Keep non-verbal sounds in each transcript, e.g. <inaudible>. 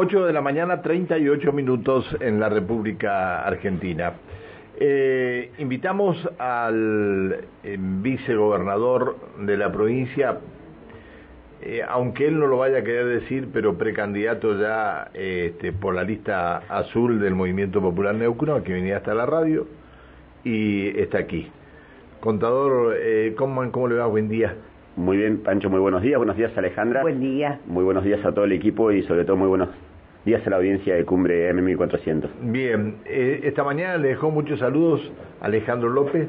8 de la mañana, 38 minutos en la República Argentina. Eh, invitamos al eh, vicegobernador de la provincia, eh, aunque él no lo vaya a querer decir, pero precandidato ya este, por la lista azul del Movimiento Popular Neuquino, que venía hasta la radio y está aquí. Contador, ¿cómo, ¿cómo le va? Buen día. Muy bien, Pancho, muy buenos días. Buenos días, Alejandra. Buen día. Muy buenos días a todo el equipo y sobre todo muy buenos días a la audiencia de Cumbre M1400. Bien, eh, esta mañana le dejó muchos saludos a Alejandro López,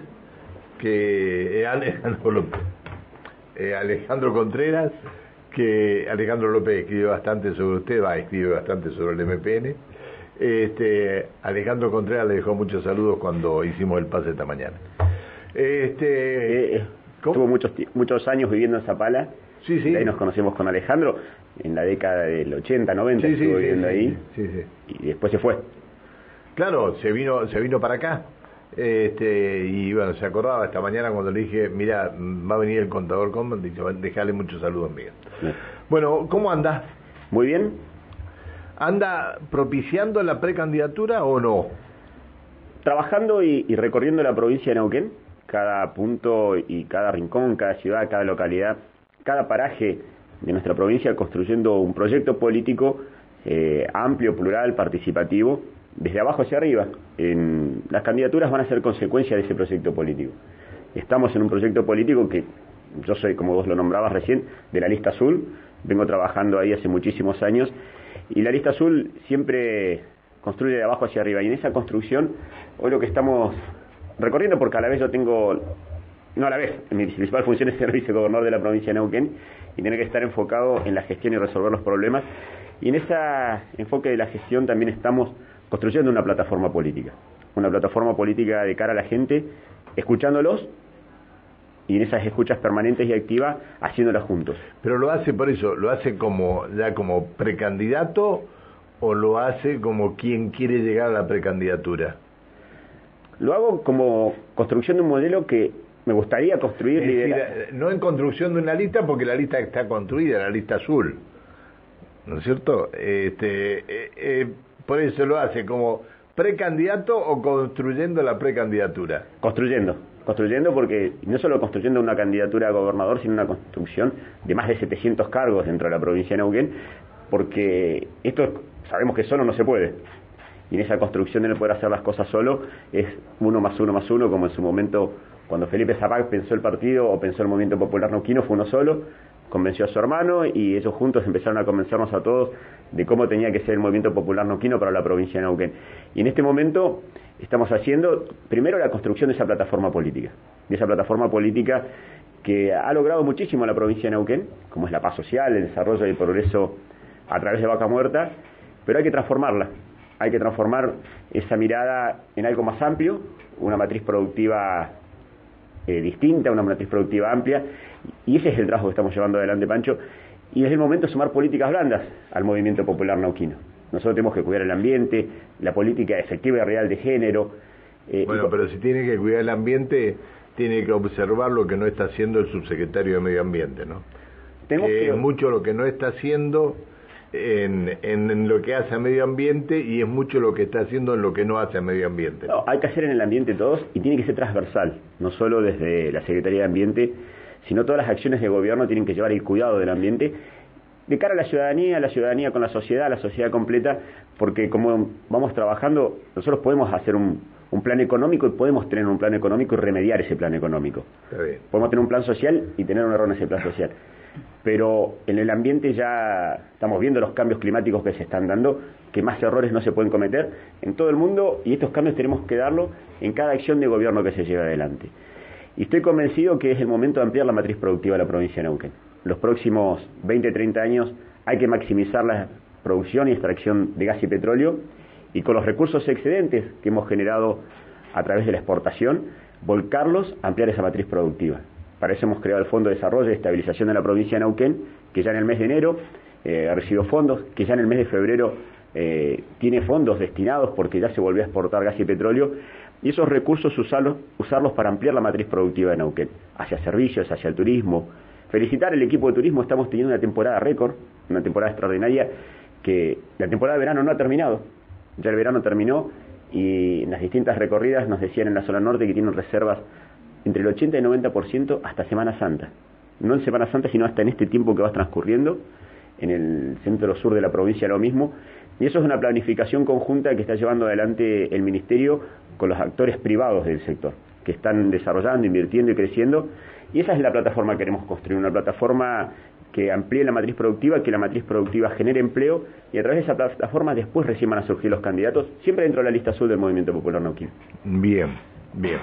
que eh, <laughs> Alejandro López, eh, Alejandro Contreras, que Alejandro López escribe bastante sobre usted, va, escribe bastante sobre el MPN. Este, Alejandro Contreras le dejó muchos saludos cuando hicimos el pase esta mañana. Este, Estuvo muchos, muchos años viviendo en Zapala. Sí, sí. ahí nos conocimos con Alejandro en la década del 80, 90, sí, estuvo viviendo ahí. Y después se fue. Claro, se vino, se vino para acá. Este, y bueno, se acordaba esta mañana cuando le dije, mira, va a venir el contador Common, dice, dejale muchos saludos míos. Bueno, ¿cómo anda? Muy bien. ¿Anda propiciando la precandidatura o no? Trabajando y, y recorriendo la provincia de Neuquén cada punto y cada rincón, cada ciudad, cada localidad, cada paraje de nuestra provincia construyendo un proyecto político eh, amplio, plural, participativo, desde abajo hacia arriba. Las candidaturas van a ser consecuencia de ese proyecto político. Estamos en un proyecto político que yo soy, como vos lo nombrabas recién, de la lista azul, vengo trabajando ahí hace muchísimos años, y la lista azul siempre construye de abajo hacia arriba, y en esa construcción, hoy lo que estamos recorriendo porque a la vez yo tengo, no a la vez, mi principal función es ser vicegobernador de la provincia de Neuquén y tener que estar enfocado en la gestión y resolver los problemas. Y en ese enfoque de la gestión también estamos construyendo una plataforma política, una plataforma política de cara a la gente, escuchándolos y en esas escuchas permanentes y activas haciéndolas juntos. Pero lo hace por eso, lo hace como ya como precandidato o lo hace como quien quiere llegar a la precandidatura. Lo hago como construcción de un modelo que me gustaría construir. Decir, no en construcción de una lista, porque la lista está construida, la lista azul. ¿No es cierto? Este, eh, eh, por eso lo hace como precandidato o construyendo la precandidatura. Construyendo, construyendo porque no solo construyendo una candidatura a gobernador, sino una construcción de más de 700 cargos dentro de la provincia de Neuquén, porque esto sabemos que solo no se puede y en esa construcción de no poder hacer las cosas solo es uno más uno más uno, como en su momento cuando Felipe Zapag pensó el partido o pensó el movimiento popular neuquino, fue uno solo, convenció a su hermano y ellos juntos empezaron a convencernos a todos de cómo tenía que ser el movimiento popular neuquino para la provincia de Neuquén. Y en este momento estamos haciendo primero la construcción de esa plataforma política, de esa plataforma política que ha logrado muchísimo la provincia de Neuquén, como es la paz social, el desarrollo y el progreso a través de Vaca Muerta, pero hay que transformarla, hay que transformar esa mirada en algo más amplio, una matriz productiva eh, distinta, una matriz productiva amplia, y ese es el trabajo que estamos llevando adelante, Pancho, y es el momento de sumar políticas blandas al movimiento popular nauquino. Nosotros tenemos que cuidar el ambiente, la política efectiva y real de género. Eh, bueno, pero si tiene que cuidar el ambiente, tiene que observar lo que no está haciendo el subsecretario de Medio Ambiente, ¿no? Tenemos que... mucho lo que no está haciendo en, en, lo que hace a medio ambiente y es mucho lo que está haciendo en lo que no hace a medio ambiente. hay que hacer en el ambiente todos y tiene que ser transversal, no solo desde la Secretaría de Ambiente, sino todas las acciones de gobierno tienen que llevar el cuidado del ambiente de cara a la ciudadanía, la ciudadanía con la sociedad, la sociedad completa, porque como vamos trabajando, nosotros podemos hacer un, un plan económico y podemos tener un plan económico y remediar ese plan económico. Podemos tener un plan social y tener un error en ese plan social pero en el ambiente ya estamos viendo los cambios climáticos que se están dando, que más errores no se pueden cometer en todo el mundo y estos cambios tenemos que darlo en cada acción de gobierno que se lleve adelante. Y estoy convencido que es el momento de ampliar la matriz productiva de la provincia de Neuquén. Los próximos 20, 30 años hay que maximizar la producción y extracción de gas y petróleo y con los recursos excedentes que hemos generado a través de la exportación, volcarlos, ampliar esa matriz productiva. Para eso hemos creado el Fondo de Desarrollo y Estabilización de la provincia de Neuquén, que ya en el mes de enero eh, ha recibido fondos, que ya en el mes de febrero eh, tiene fondos destinados porque ya se volvió a exportar gas y petróleo, y esos recursos usarlos, usarlos para ampliar la matriz productiva de Neuquén, hacia servicios, hacia el turismo. Felicitar al equipo de turismo, estamos teniendo una temporada récord, una temporada extraordinaria, que la temporada de verano no ha terminado, ya el verano terminó y en las distintas recorridas nos decían en la zona norte que tienen reservas entre el 80 y el 90% hasta Semana Santa. No en Semana Santa, sino hasta en este tiempo que va transcurriendo. En el centro sur de la provincia lo mismo. Y eso es una planificación conjunta que está llevando adelante el Ministerio con los actores privados del sector, que están desarrollando, invirtiendo y creciendo. Y esa es la plataforma que queremos construir, una plataforma que amplíe la matriz productiva, que la matriz productiva genere empleo y a través de esa plataforma después recién van a surgir los candidatos, siempre dentro de la lista azul del Movimiento Popular Nauquín. Bien, bien.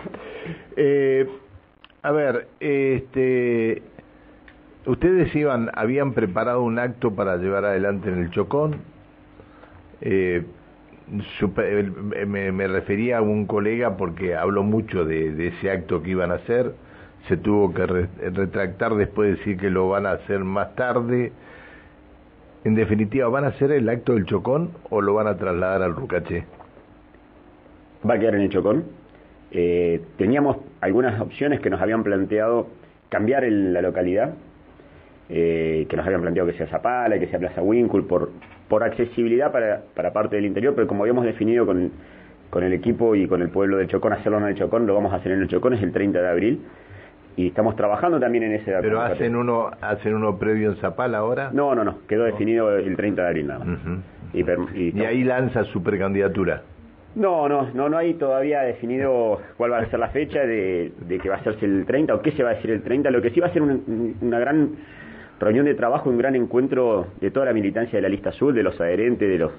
Eh, a ver, este, ustedes iban, habían preparado un acto para llevar adelante en el Chocón. Eh, me, refería a un colega porque habló mucho de ese acto que iban a hacer se tuvo que retractar después de decir que lo van a hacer más tarde. En definitiva, ¿van a hacer el acto del Chocón o lo van a trasladar al Rucaché? Va a quedar en el Chocón. Eh, teníamos algunas opciones que nos habían planteado cambiar la localidad, eh, que nos habían planteado que sea Zapala, que sea Plaza Winkle, por, por accesibilidad para, para parte del interior, pero como habíamos definido con, con el equipo y con el pueblo de Chocón, hacerlo en el Chocón, lo vamos a hacer en el Chocón, es el 30 de abril y estamos trabajando también en ese ¿Pero hacen uno hacen uno previo en Zapala ahora? No, no, no, quedó definido el 30 de abril nada más. y, ahí lanza su precandidatura? No, no, no, no hay todavía definido cuál va a ser la fecha de, que va a hacerse el 30 o qué se va a decir el 30. Lo que sí va a ser una gran reunión de trabajo, un gran encuentro de toda la militancia de la lista azul, de los adherentes, de los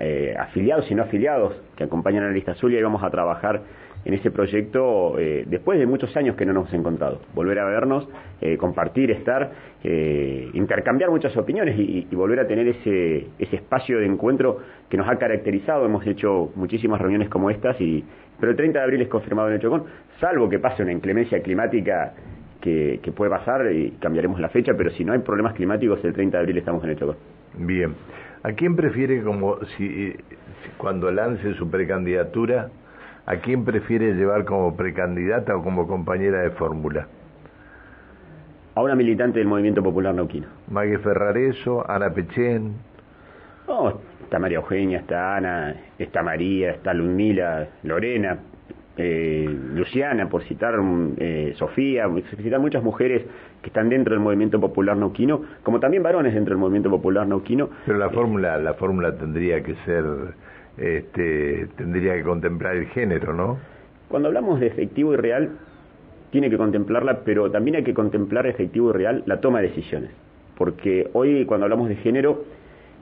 eh, afiliados y no afiliados que acompañan a la lista azul y ahí vamos a trabajar en ese proyecto eh, después de muchos años que no nos hemos encontrado. Volver a vernos, eh, compartir, estar, eh, intercambiar muchas opiniones y, volver a tener ese, ese espacio de encuentro que nos ha caracterizado. Hemos hecho muchísimas reuniones como estas, y, pero el 30 de abril es confirmado en el Chocón, salvo que pase una inclemencia climática que, que puede pasar y cambiaremos la fecha, pero si no hay problemas climáticos, el 30 de abril estamos en el Chocón. Bien. ¿A quién prefiere como si cuando lance su precandidatura? ¿A quién prefiere llevar como precandidata o como compañera de fórmula? A una militante del Movimiento Popular Nauquino. Mague Ferrareso, Ana Pechén. Oh, está María Eugenia, está Ana, está María, está Ludmila, Lorena, eh, Luciana, por citar eh, Sofía, por citar muchas mujeres que están dentro del movimiento popular nauquino, como también varones dentro del movimiento popular nauquino. Pero la fórmula, la fórmula tendría que ser este, tendría que contemplar el género, ¿no? Cuando hablamos de efectivo y real, tiene que contemplarla, pero también hay que contemplar efectivo y real la toma de decisiones. Porque hoy cuando hablamos de género,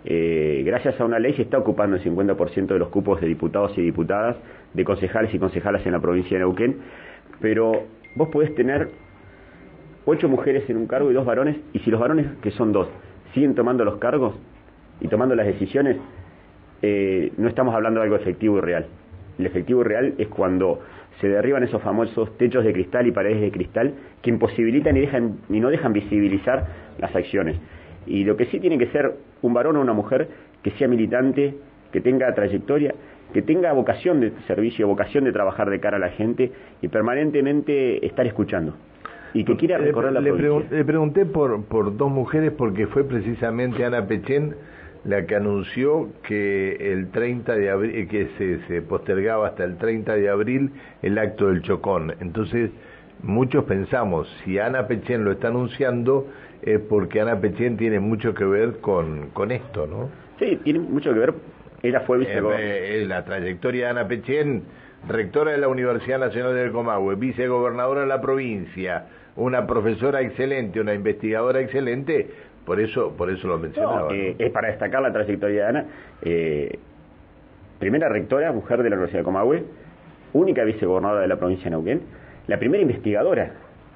eh, gracias a una ley se está ocupando el 50% de los cupos de diputados y diputadas, de concejales y concejalas en la provincia de Neuquén, pero vos podés tener ocho mujeres en un cargo y dos varones, y si los varones, que son dos, siguen tomando los cargos y tomando las decisiones, eh, no estamos hablando de algo efectivo y real. El efectivo y real es cuando se derriban esos famosos techos de cristal y paredes de cristal que imposibilitan y, dejan, y no dejan visibilizar las acciones. Y lo que sí tiene que ser un varón o una mujer que sea militante, que tenga trayectoria, que tenga vocación de servicio, vocación de trabajar de cara a la gente y permanentemente estar escuchando. Y que quiera recorrer la le, le pregunté por, por dos mujeres porque fue precisamente Ana Pechén la que anunció que el 30 de abril, eh, que se, se postergaba hasta el 30 de abril el acto del Chocón. Entonces, muchos pensamos, si Ana Pechén lo está anunciando, es porque Ana Pechén tiene mucho que ver con, con esto, ¿no? Sí, tiene mucho que ver. Ella fue vicegobernadora. Eh, la trayectoria de Ana Pechén, rectora de la Universidad Nacional del Comahue, vicegobernadora de la provincia, una profesora excelente, una investigadora excelente, por eso, por eso lo mencionaba. Eh, es para destacar la trayectoria de Ana. Eh, primera rectora, mujer de la Universidad de Comahue, única vicegobernadora de la provincia de Neuquén, la primera investigadora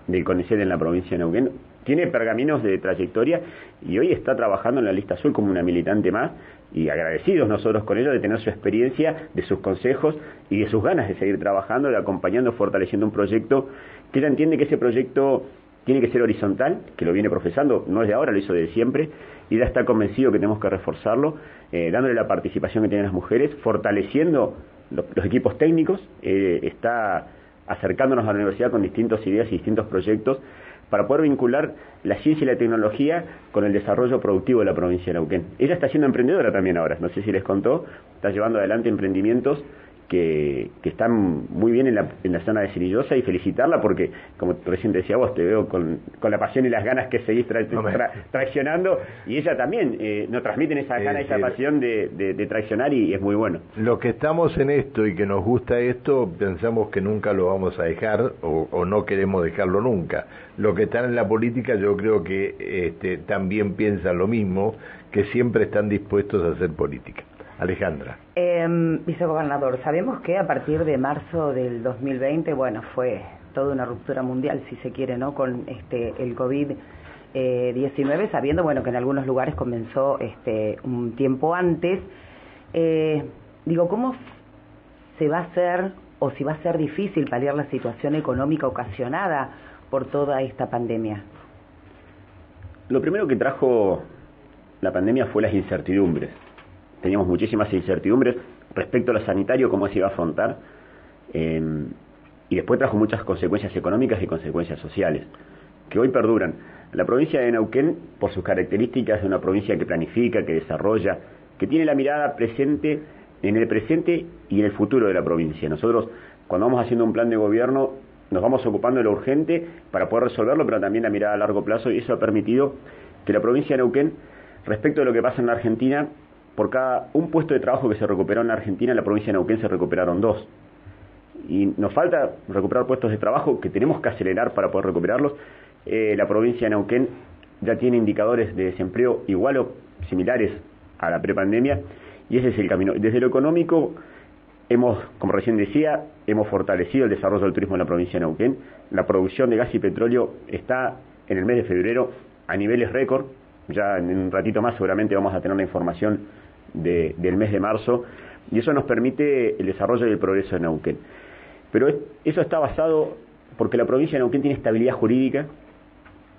del CONICET en la provincia de Neuquén, tiene pergaminos de trayectoria y hoy está trabajando en la lista azul como una militante más y agradecidos nosotros con ella de tener su experiencia, de sus consejos y de sus ganas de seguir trabajando, de acompañando, fortaleciendo un proyecto que ella entiende que ese proyecto tiene que ser horizontal, que lo viene profesando, no es de ahora, lo hizo de siempre, y ya está convencido que tenemos que reforzarlo, eh, dándole la participación que tienen las mujeres, fortaleciendo los equipos técnicos, eh, está acercándonos a la universidad con distintas ideas y distintos proyectos para poder vincular la ciencia y la tecnología con el desarrollo productivo de la provincia de Neuquén. Ella está siendo emprendedora también ahora, no sé si les contó, está llevando adelante emprendimientos que, que están muy bien en la, en la zona de Cirillosa y felicitarla porque, como recién decía vos, te veo con, con la pasión y las ganas que seguís traicionando y ella también eh, nos transmiten esa gana, esa pasión de, de, traicionar y, es muy bueno. Los que estamos en esto y que nos gusta esto, pensamos que nunca lo vamos a dejar o, o no queremos dejarlo nunca. Los que están en la política yo creo que este, también piensan lo mismo, que siempre están dispuestos a hacer política. Alejandra. Eh, vicegobernador, sabemos que a partir de marzo del 2020, bueno, fue toda una ruptura mundial, si se quiere, ¿no? Con este el COVID. 19 sabiendo bueno que en algunos lugares comenzó este un tiempo antes eh, digo cómo se va a hacer o si va a ser difícil paliar la situación económica ocasionada por toda esta pandemia lo primero que trajo la pandemia fue las incertidumbres teníamos muchísimas incertidumbres respecto a lo sanitario, cómo se iba a afrontar, em, y después trajo muchas consecuencias económicas y consecuencias sociales, que hoy perduran. La provincia de Neuquén, por sus características de una provincia que planifica, que desarrolla, que tiene la mirada presente en el presente y en el futuro de la provincia. Nosotros, cuando vamos haciendo un plan de gobierno, nos vamos ocupando de lo urgente para poder resolverlo, pero también la mirada a largo plazo, y eso ha permitido que la provincia de Neuquén, respecto a lo que pasa en la Argentina, por cada un puesto de trabajo que se recuperó en la Argentina, en la provincia de Neuquén se recuperaron dos. Y nos falta recuperar puestos de trabajo que tenemos que acelerar para poder recuperarlos. Eh, la provincia de Neuquén ya tiene indicadores de desempleo igual o similares a la prepandemia y ese es el camino. Desde lo económico, hemos, como recién decía, hemos fortalecido el desarrollo del turismo en la provincia de Neuquén. La producción de gas y petróleo está en el mes de febrero a niveles récord. Ya en un ratito más seguramente vamos a tener la información del mes de marzo, y eso nos permite el desarrollo y el progreso de Neuquén. Pero eso está basado porque la provincia de Neuquén tiene estabilidad jurídica,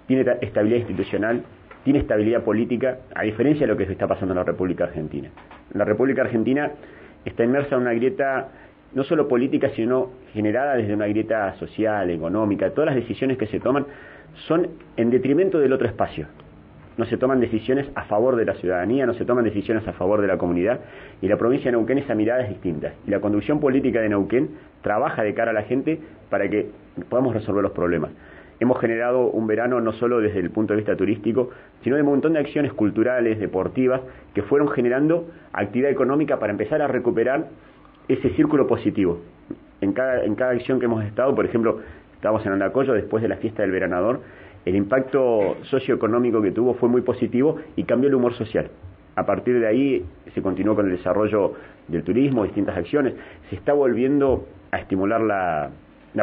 tiene estabilidad institucional, tiene estabilidad política, a diferencia de lo que está pasando en la República Argentina. La República Argentina está inmersa en una grieta no solo política, sino generada desde una grieta social, económica. Todas las decisiones que se toman son en detrimento del otro espacio no se toman decisiones a favor de la ciudadanía, no se toman decisiones a favor de la comunidad, y la provincia de Neuquén esa mirada es distinta. Y la conducción política de Neuquén trabaja de cara a la gente para que podamos resolver los problemas. Hemos generado un verano no solo desde el punto de vista turístico, sino de un montón de acciones culturales, deportivas, que fueron generando actividad económica para empezar a recuperar ese círculo positivo. En cada, en cada acción que hemos estado, por ejemplo, estábamos en Andacoyo después de la fiesta del veranador, el impacto socioeconómico que tuvo fue muy positivo y cambió el humor social. A partir de ahí se continuó con el desarrollo del turismo, distintas acciones. Se está volviendo a estimular la,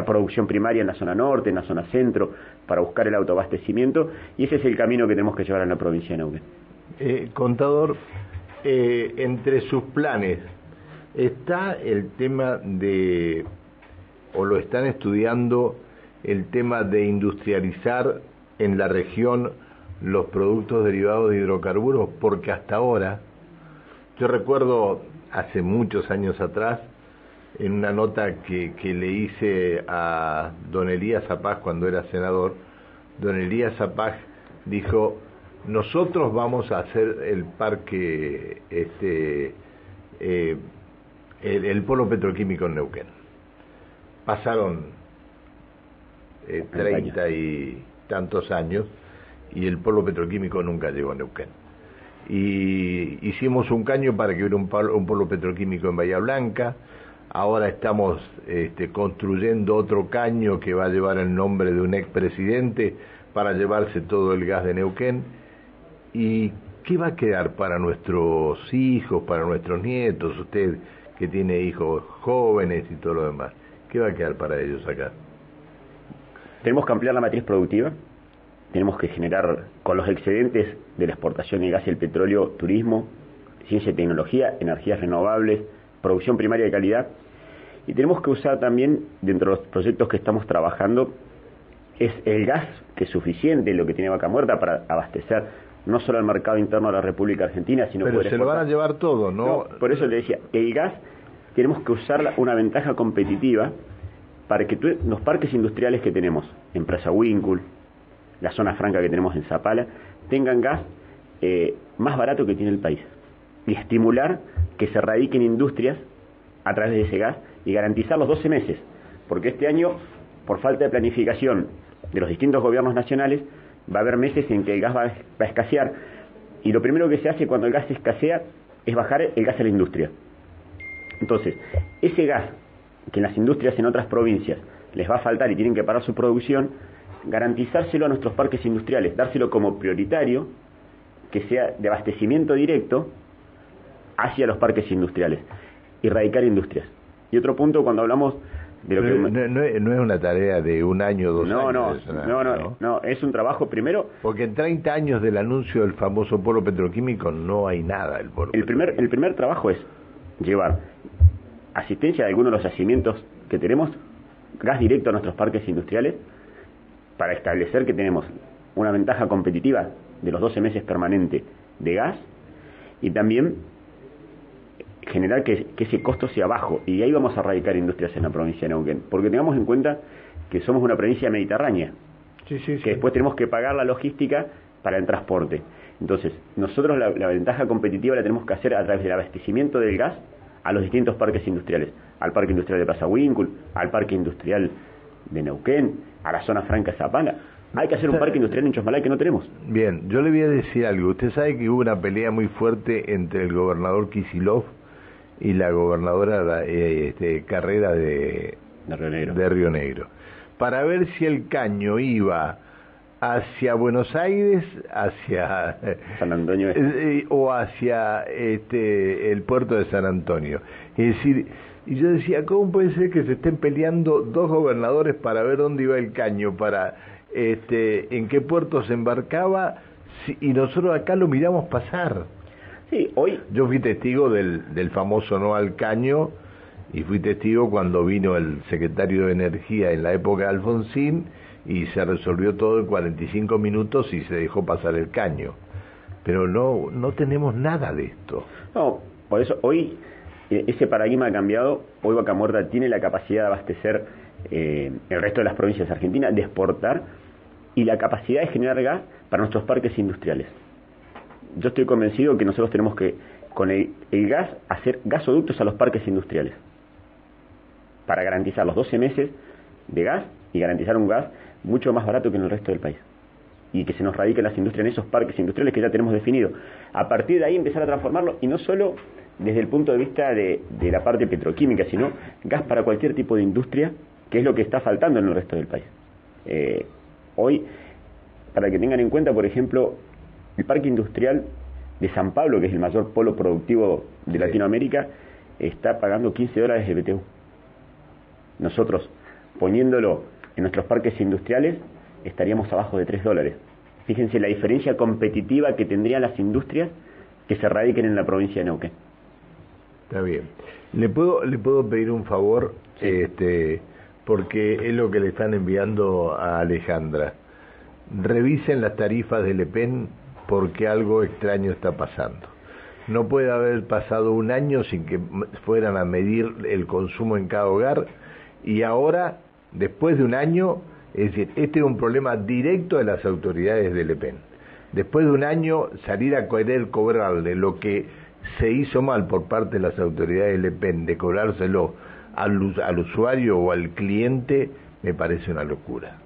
producción primaria en la zona norte, en la zona centro, para buscar el autoabastecimiento y ese es el camino que tenemos que llevar en la provincia de Neuquén. Eh, contador, eh, entre sus planes está el tema de, o lo están estudiando, el tema de industrializar en la región los productos derivados de hidrocarburos, porque hasta ahora, yo recuerdo hace muchos años atrás, en una nota que, que le hice a don Elías Zapaz cuando era senador, don Elías Zapaz dijo, nosotros vamos a hacer el parque, este, eh, el, el, polo petroquímico en Neuquén. Pasaron eh, 30 y tantos años y el polo petroquímico nunca llegó a Neuquén. Y hicimos un caño para que hubiera un, un polo petroquímico en Bahía Blanca, ahora estamos este, construyendo otro caño que va a llevar el nombre de un expresidente para llevarse todo el gas de Neuquén. ¿Y qué va a quedar para nuestros hijos, para nuestros nietos? Usted que tiene hijos jóvenes y todo lo demás, ¿qué va a quedar para ellos acá? Tenemos que ampliar la matriz productiva, tenemos que generar con los excedentes de la exportación de gas y el petróleo, turismo, ciencia y tecnología, energías renovables, producción primaria de calidad. Y tenemos que usar también, dentro de los proyectos que estamos trabajando, es el gas que es suficiente, lo que tiene Vaca Muerta, para abastecer no solo al mercado interno de la República Argentina, sino Pero se lo van a llevar todo, ¿no? ¿no? Por eso le decía, el gas tenemos que usar una ventaja competitiva para que los parques industriales que tenemos, empresa Winkle, la zona franca que tenemos en Zapala, tengan gas eh, más barato que tiene el país. Y estimular que se radiquen industrias a través de ese gas y garantizar los 12 meses. Porque este año, por falta de planificación de los distintos gobiernos nacionales, va a haber meses en que el gas va a escasear. Y lo primero que se hace cuando el gas escasea es bajar el gas a la industria. Entonces, ese gas que en las industrias en otras provincias les va a faltar y tienen que parar su producción, garantizárselo a nuestros parques industriales, dárselo como prioritario, que sea de abastecimiento directo hacia los parques industriales, erradicar industrias. Y otro punto, cuando hablamos de lo no, que... No, es una tarea de un año, dos no, años. No, no, no, no, es un trabajo primero... Porque en 30 años del anuncio del famoso polo petroquímico no hay nada el el primer El primer trabajo es llevar asistencia de algunos de los yacimientos que tenemos, gas directo a nuestros parques industriales, para establecer que tenemos una ventaja competitiva de los 12 meses permanente de gas y también generar que, ese costo sea bajo. Y ahí vamos a radicar industrias en la provincia de Neuquén. Porque tengamos en cuenta que somos una provincia mediterránea, que después tenemos que pagar la logística para el transporte. Entonces, nosotros la, la, ventaja competitiva la tenemos que hacer a través del abastecimiento del gas a los distintos parques industriales, al Parque Industrial de Plaza Wincul, al Parque Industrial de Neuquén, a la zona franca Zapala. Hay que hacer un parque industrial en Chosmalay que no tenemos. Bien, yo le voy a decir algo. Usted sabe que hubo una pelea muy fuerte entre el gobernador Kisilov y la gobernadora eh, este, Carrera de, de Río Negro. Para ver si el caño iba hacia Buenos Aires, hacia San Antonio eh, eh, o hacia este el puerto de San Antonio. Es decir, y yo decía, ¿cómo puede ser que se estén peleando dos gobernadores para ver dónde iba el caño, para este en qué puerto se embarcaba y nosotros acá lo miramos pasar? Sí, hoy yo fui testigo del del famoso no al caño y fui testigo cuando vino el secretario de Energía en la época de Alfonsín y se resolvió todo en 45 minutos y se dejó pasar el caño. Pero no, no tenemos nada de esto. No, por eso hoy eh, ese paradigma ha cambiado. Hoy Vaca Muerta tiene la capacidad de abastecer eh, el resto de las provincias de Argentina, de exportar y la capacidad de generar gas para nuestros parques industriales. Yo estoy convencido que nosotros tenemos que, con el, el gas, hacer gasoductos a los parques industriales para garantizar los 12 meses de gas y garantizar un gas mucho más barato que en el resto del país. Y que se nos radiquen las industrias en esos parques industriales que ya tenemos definidos. A partir de ahí empezar a transformarlo y no solo desde el punto de vista de, la parte petroquímica, sino gas para cualquier tipo de industria, que es lo que está faltando en el resto del país. Eh, hoy, para que tengan en cuenta, por ejemplo, el parque industrial de San Pablo, que es el mayor polo productivo de Latinoamérica, está pagando 15 dólares de BTU. Nosotros, poniéndolo en nuestros parques industriales estaríamos abajo de 3 dólares. Fíjense la diferencia competitiva que tendrían las industrias que se radiquen en la provincia de Neuquén. Está bien. ¿Le puedo, le puedo pedir un favor? Este, porque es lo que le están enviando a Alejandra. Revisen las tarifas del EPEN porque algo extraño está pasando. No puede haber pasado un año sin que fueran a medir el consumo en cada hogar y ahora después de un año, es decir, este es un problema directo de las autoridades del EPEN. Después de un año, salir a querer cobrarle lo que se hizo mal por parte de las autoridades del EPEN, de cobrárselo al, al usuario o al cliente, me parece una locura.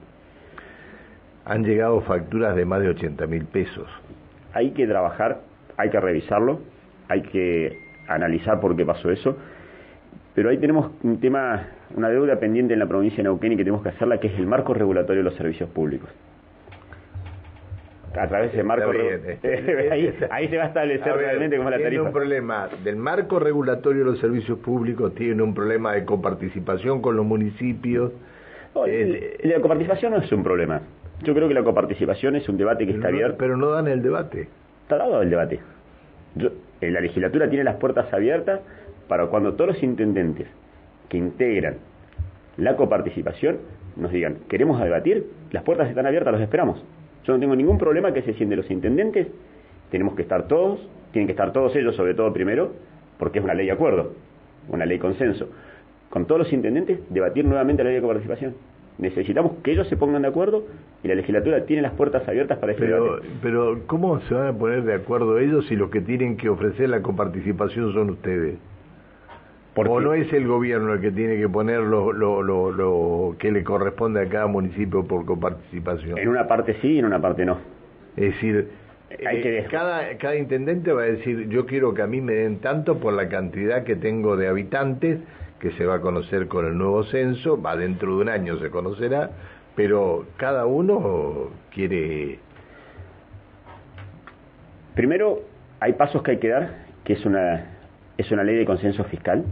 Han llegado facturas de más de 80 mil pesos. Hay que trabajar, hay que revisarlo, hay que analizar por qué pasó eso, pero ahí tenemos un tema una deuda pendiente en la provincia de Neuquén y que tenemos que hacerla, que es el marco regulatorio de los servicios públicos. A través del marco <laughs> este, ahí, se va a establecer realmente cómo la tarifa. Tiene un problema del marco regulatorio de los servicios públicos, tiene un problema de coparticipación con los municipios. la coparticipación no es un problema. Yo creo que la coparticipación es un debate que está abierto. Pero no dan el debate. Está dado el debate. Yo, la legislatura tiene las puertas abiertas para cuando todos los intendentes que integran la coparticipación nos digan, queremos debatir, las puertas están abiertas, los esperamos. Yo no tengo ningún problema que se sienten los intendentes, tenemos que estar todos, tienen que estar todos ellos sobre todo primero, porque es una ley de acuerdo, una ley consenso. Con todos los intendentes, debatir nuevamente la ley de coparticipación. Necesitamos que ellos se pongan de acuerdo y la legislatura tiene las puertas abiertas para pero, debate. Pero, ¿cómo se van a poner de acuerdo ellos si los que tienen que ofrecer la coparticipación son ustedes? ¿O no es el gobierno el que tiene que poner lo, lo, lo, lo, que le corresponde a cada municipio por coparticipación? En una parte sí y en una parte no. Es decir, Hay que eh, cada, cada intendente va a decir, yo quiero que a mí me den tanto por la cantidad que tengo de habitantes, que se va a conocer con el nuevo censo, va dentro de un año se conocerá, pero cada uno quiere... Primero, hay pasos que hay que dar, que es una, es una ley de consenso fiscal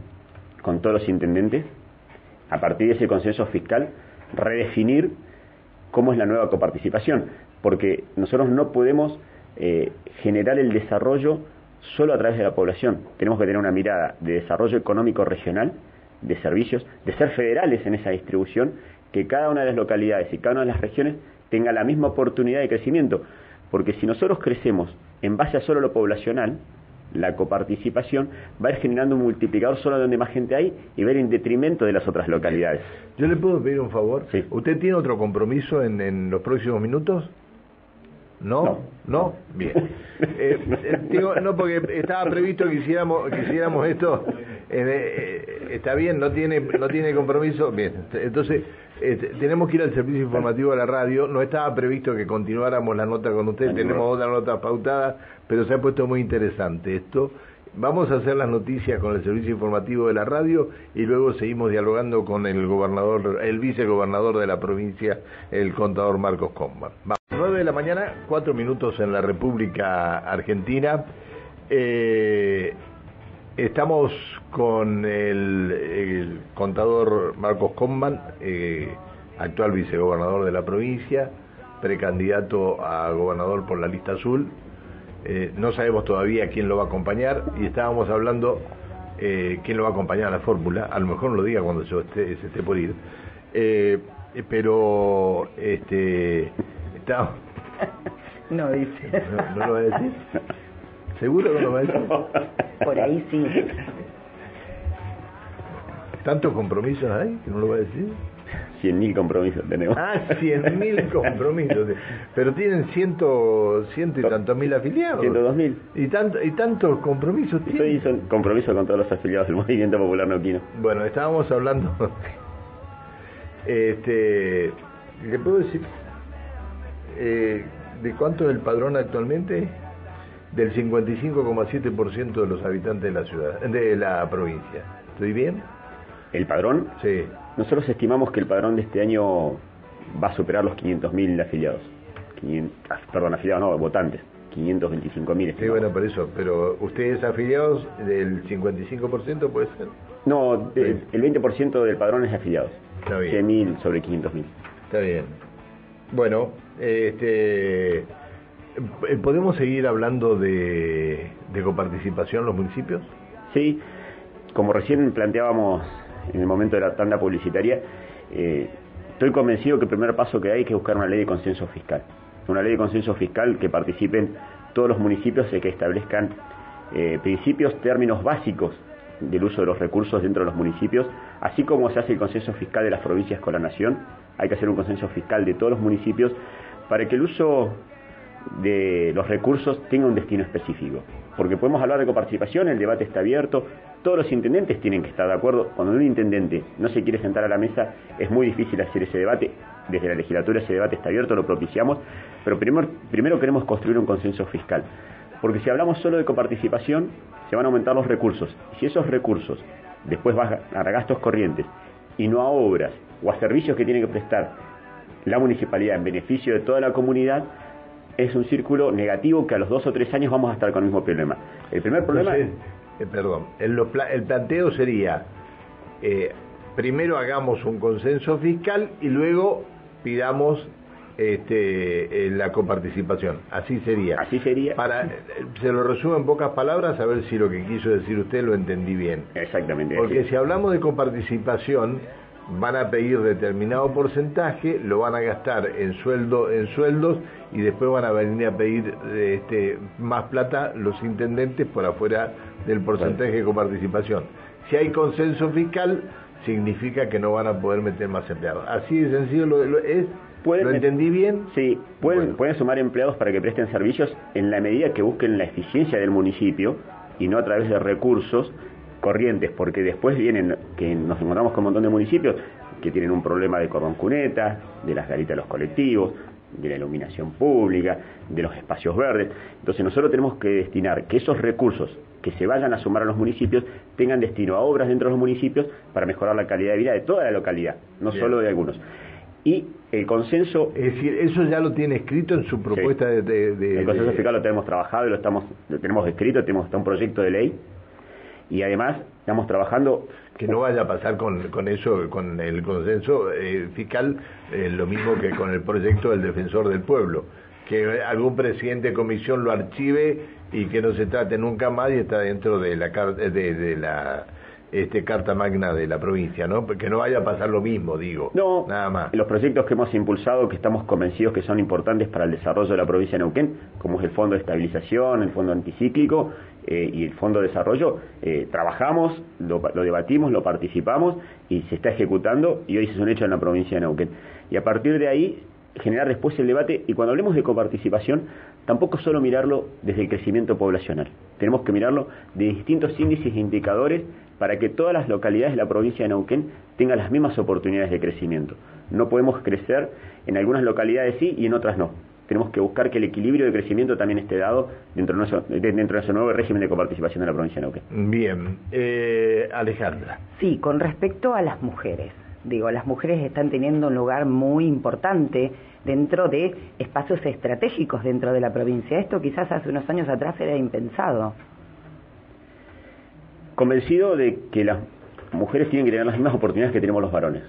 con todos los intendentes, a partir de ese consenso fiscal, redefinir cómo es la nueva coparticipación, porque nosotros no podemos eh, generar el desarrollo solo a través de la población, tenemos que tener una mirada de desarrollo económico regional, de servicios, de ser federales en esa distribución, que cada una de las localidades y cada una de las regiones tenga la misma oportunidad de crecimiento, porque si nosotros crecemos en base a solo lo poblacional, la coparticipación va a ir generando un multiplicador solo donde más gente hay y ver en detrimento de las otras localidades. ¿Yo le puedo pedir un favor? Sí. ¿Usted tiene otro compromiso en, en los próximos minutos? ¿No? ¿No? Bien. <laughs> Eh, eh, digo, no, porque estaba previsto que hiciéramos, que hiciéramos esto. Eh, está bien, no tiene, no tiene compromiso. Bien, entonces tenemos que ir al servicio informativo de la radio. No estaba previsto que continuáramos la nota con usted. Tenemos otra nota pautada, pero se ha puesto muy interesante esto. Vamos a hacer las noticias con el servicio informativo de la radio y luego seguimos dialogando con el gobernador, el vicegobernador de la provincia, el contador Marcos Comba. 9 de la mañana, cuatro minutos en la República Argentina. Eh, estamos con el, contador Marcos Comban, eh, actual vicegobernador de la provincia, precandidato a gobernador por la lista azul. Eh, no sabemos todavía quién lo va a acompañar y estábamos hablando eh, quién lo va a acompañar a la fórmula. A lo mejor no lo diga cuando se esté, se esté por ir. Eh, pero este está <laughs> no dice ¿No, lo va a decir seguro que no lo va a decir por ahí sí tantos compromisos hay que no lo va a decir 100.000 compromisos tenemos. Ah, 100.000 compromisos. Pero tienen ciento, ciento y tantos mil afiliados. 102.000. ¿Y, tanto, ¿Y tantos compromisos tienen? Sí, son compromisos con todos los afiliados del Movimiento Popular Neuquino. Bueno, estábamos hablando... <laughs> este, ¿Le puedo decir eh, de cuánto es el padrón actualmente? Del 55,7% de los habitantes de la ciudad, de la provincia. ¿Estoy bien? ¿El padrón? Sí. Nosotros estimamos que el padrón de este año va a superar los 500.000 afiliados. 500, ah, perdón, afiliados no, votantes. 525.000. Sí, bueno, por eso. Pero ustedes afiliados del 55% puede ser. No, el, 20% del padrón es afiliados. Está bien. 100.000 sobre 500.000. Está bien. Bueno, este, ¿podemos seguir hablando de, de coparticipación los municipios? Sí, como recién planteábamos en el momento de la tanda publicitaria, eh, estoy convencido que el primer paso que hay es que buscar una ley de consenso fiscal. Una ley de consenso fiscal que participen todos los municipios y que establezcan eh, principios, términos básicos del uso de los recursos dentro de los municipios, así como se hace el consenso fiscal de las provincias con la nación, hay que hacer un consenso fiscal de todos los municipios para que el uso de los recursos tenga un destino específico. Porque podemos hablar de coparticipación, el debate está abierto, todos los intendentes tienen que estar de acuerdo. Cuando un intendente no se quiere sentar a la mesa, es muy difícil hacer ese debate. Desde la legislatura ese debate está abierto, lo propiciamos, pero primero, queremos construir un consenso fiscal. Porque si hablamos solo de coparticipación, se van a aumentar los recursos. Y si esos recursos después van a gastos corrientes y no a obras o a servicios que tiene que prestar la municipalidad en beneficio de toda la comunidad, es un círculo negativo que a los dos o tres años vamos a estar con el mismo problema. El primer problema es eh, perdón, el, el, planteo sería, eh, primero hagamos un consenso fiscal y luego pidamos este, eh, la coparticipación. Así sería. Así sería. Para, se lo resumo en pocas palabras, a ver si lo que quiso decir usted lo entendí bien. Exactamente. Porque si hablamos de coparticipación, van a pedir determinado porcentaje, lo van a gastar en sueldo, en sueldos y después van a venir a pedir este, más plata los intendentes por afuera del porcentaje de coparticipación. Si hay consenso fiscal, significa que no van a poder meter más empleados. Así de sencillo lo, es ¿Lo entendí bien? Sí, pueden, pueden sumar empleados para que presten servicios en la medida que busquen la eficiencia del municipio y no a través de recursos corrientes, porque después vienen, que nos encontramos con un montón de municipios que tienen un problema de cordón cuneta, de las garitas de los colectivos, de la iluminación pública, de los espacios verdes. Entonces nosotros tenemos que destinar que esos recursos que se vayan a sumar a los municipios tengan destino a obras dentro de los municipios para mejorar la calidad de vida de toda la localidad, no solo de algunos. Y el consenso... Es decir, eso ya lo tiene escrito en su propuesta de, El consenso fiscal lo tenemos trabajado y lo, estamos, lo tenemos escrito, tenemos está un proyecto de ley y además estamos trabajando que no vaya a pasar con, con eso, con el consenso eh, fiscal, eh, lo mismo que con el proyecto del defensor del pueblo, que algún presidente de comisión lo archive y que no se trate nunca más y está dentro de la de, de la este, carta magna de la provincia, ¿no? Que no vaya a pasar lo mismo, digo. No, nada más. Los proyectos que hemos impulsado, que estamos convencidos que son importantes para el desarrollo de la provincia de Neuquén, como es el Fondo de Estabilización, el Fondo Anticíclico eh, y el Fondo de Desarrollo, eh, trabajamos, lo, debatimos, lo participamos y se está ejecutando y hoy es un hecho en la provincia de Neuquén. Y a partir de ahí generar después el debate y cuando hablemos de coparticipación, tampoco solo mirarlo desde el crecimiento poblacional. Tenemos que mirarlo de distintos índices e indicadores para que todas las localidades de la provincia de Neuquén tengan las mismas oportunidades de crecimiento. No podemos crecer en algunas localidades sí y en otras no. Tenemos que buscar que el equilibrio de crecimiento también esté dado dentro de nuestro, dentro de ese nuevo régimen de coparticipación de la provincia de Neuquén. Bien, eh, Alejandra. Sí, con respecto a las mujeres. Digo, las mujeres están teniendo un lugar muy importante dentro de espacios estratégicos dentro de la provincia. Esto quizás hace unos años atrás era impensado convencido de que las mujeres tienen que tener las mismas oportunidades que tenemos los varones.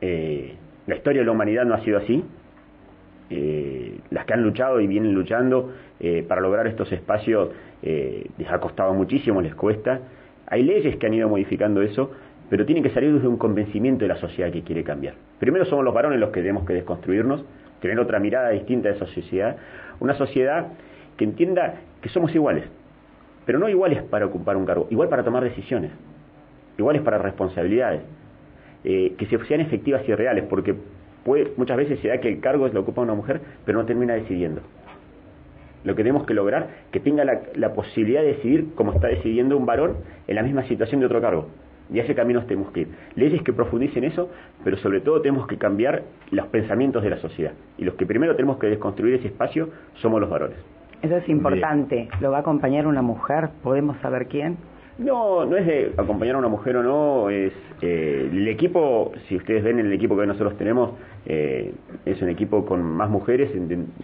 Eh, la historia de la humanidad no ha sido así. Eh, las que han luchado y vienen luchando eh, para lograr estos espacios les ha costado muchísimo, les cuesta. Hay leyes que han ido modificando eso, pero tienen que salir desde un convencimiento de la sociedad que quiere cambiar. Primero somos los varones los que tenemos que desconstruirnos, tener otra mirada distinta de esa sociedad, una sociedad que entienda que somos iguales, pero no iguales para ocupar un cargo, igual para tomar decisiones, iguales para responsabilidades, eh, que sean efectivas y reales, porque puede, muchas veces se da que el cargo lo ocupa una mujer, pero no termina decidiendo. Lo que tenemos que lograr que tenga la, posibilidad de decidir como está decidiendo un varón en la misma situación de otro cargo. Y a ese camino tenemos que ir. Leyes que profundicen eso, pero sobre todo tenemos que cambiar los pensamientos de la sociedad. Y los que primero tenemos que desconstruir ese espacio somos los varones. Eso es importante. ¿Lo va a acompañar una mujer? ¿Podemos saber quién? No, no es de acompañar a una mujer o no, es eh, el equipo, si ustedes ven el equipo que nosotros tenemos, eh, es un equipo con más mujeres,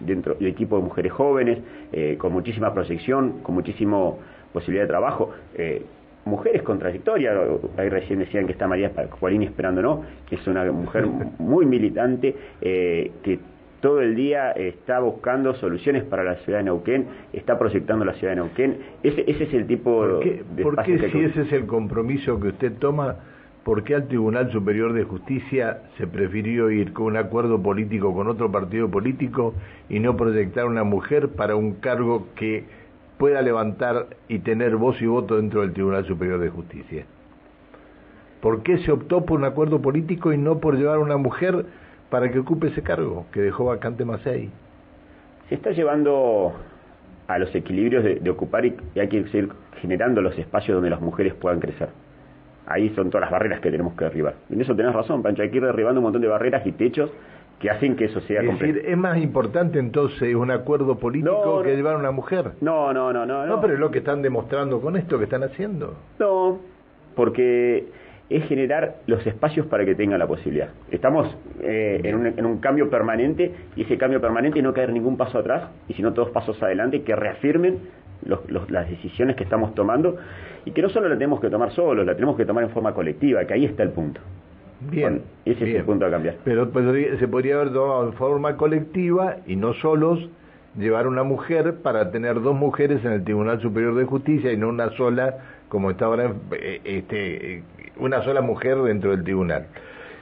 dentro del equipo de mujeres jóvenes, eh, con muchísima proyección, con muchísima posibilidad de trabajo. mujeres con trayectoria, ahí recién decían que está María Juarini esperando, ¿no? Que es una mujer <laughs> muy militante, que todo el día está buscando soluciones para la ciudad de Neuquén, está proyectando la ciudad de Neuquén. Ese, ese es el tipo ¿Por qué, de ¿por qué si ese es el compromiso que usted toma, por qué al Tribunal Superior de Justicia se prefirió ir con un acuerdo político con otro partido político y no proyectar a una mujer para un cargo que pueda levantar y tener voz y voto dentro del Tribunal Superior de Justicia? ¿Por qué se optó por un acuerdo político y no por llevar a una mujer para que ocupe ese cargo que dejó vacante Macei. Se está llevando a los equilibrios de, ocupar y, hay que seguir generando los espacios donde las mujeres puedan crecer. Ahí son todas las barreras que tenemos que derribar. En eso tenés razón, Pancho, hay que ir derribando un montón de barreras y techos que hacen que eso sea es decir, es más importante entonces un acuerdo político que llevar a una mujer. No, no, no, no. No, pero es lo que están demostrando con esto que están haciendo. No, porque es generar los espacios para que tenga la posibilidad. Estamos eh, en, un, cambio permanente y ese cambio permanente no caer ningún paso atrás y sino todos pasos adelante que reafirmen las decisiones que estamos tomando y que no solo la tenemos que tomar solos, la tenemos que tomar en forma colectiva, que ahí está el punto. Bien. ese es el punto a cambiar. Pero se podría haber tomado en forma colectiva y no solos llevar una mujer para tener dos mujeres en el Tribunal Superior de Justicia y no una sola como está ahora eh, este, una sola mujer dentro del tribunal.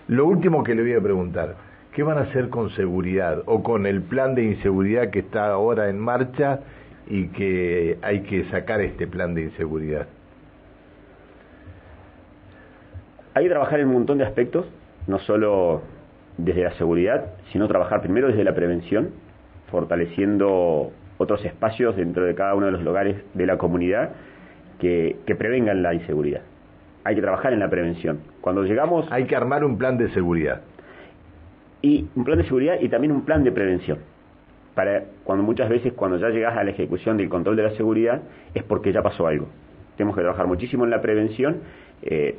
Lo último que le voy a preguntar, ¿qué van a hacer con seguridad o con el plan de inseguridad que está ahora en marcha y que hay que sacar este plan de inseguridad? Hay que trabajar en un montón de aspectos, no solo desde la seguridad, sino trabajar primero desde la prevención, fortaleciendo otros espacios dentro de cada uno de los lugares de la comunidad que, que prevengan la inseguridad. Hay que trabajar en la prevención. Cuando llegamos... Hay que armar un plan de seguridad. Y un plan de seguridad y también un plan de prevención. Para cuando muchas veces cuando ya llegas a la ejecución del control de la seguridad es porque ya pasó algo. Tenemos que trabajar muchísimo en la prevención. Eh,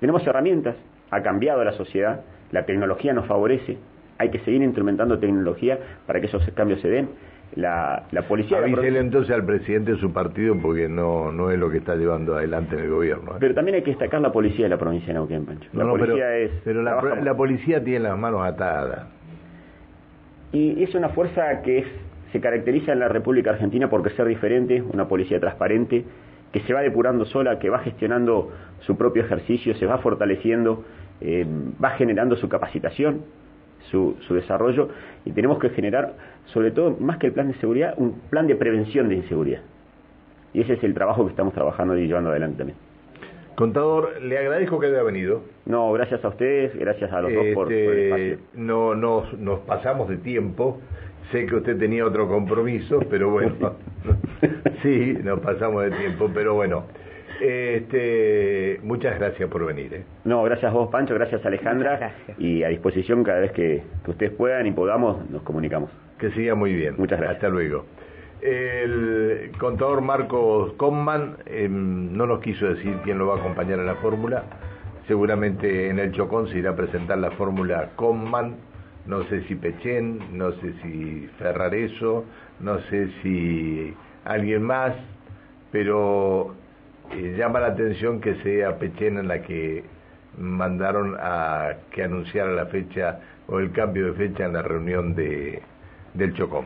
tenemos herramientas, ha cambiado la sociedad, la tecnología nos favorece, hay que seguir implementando tecnología para que esos cambios se den. La, la policía... Avísele entonces al presidente de su partido porque no, no es lo que está llevando adelante en el gobierno. ¿eh? Pero también hay que destacar la policía de la provincia de Neuquén, Pancho. La policía pero, es... Pero la, la, policía tiene las manos atadas. Y es una fuerza que es, se caracteriza en la República Argentina por ser diferente, una policía transparente, que se va depurando sola, que va gestionando su propio ejercicio, se va fortaleciendo, eh, va generando su capacitación, su, su, desarrollo, y tenemos que generar, sobre todo, más que el plan de seguridad, un plan de prevención de inseguridad. Y ese es el trabajo que estamos trabajando y llevando adelante también. Contador, le agradezco que haya venido. No, gracias a ustedes, gracias a los dos por, este, por, el espacio. No, nos, nos pasamos de tiempo. Sé que usted tenía otro compromiso, pero bueno. <laughs> sí, nos pasamos de tiempo, pero bueno. Este, muchas gracias por venir. ¿eh? No, gracias a vos, Pancho, gracias Alejandra. Gracias. Y a disposición cada vez que, que ustedes puedan y podamos, nos comunicamos. Que siga muy bien. Muchas gracias. Hasta luego. El contador Marcos Conman eh, no nos quiso decir quién lo va a acompañar en la fórmula. Seguramente en el Chocón se irá a presentar la fórmula Conman. No sé si Pechén, no sé si Ferrareso, no sé si alguien más, pero eh, llama la atención que sea Pechén en la que mandaron a que anunciara la fecha o el cambio de fecha en la reunión de del Chocón.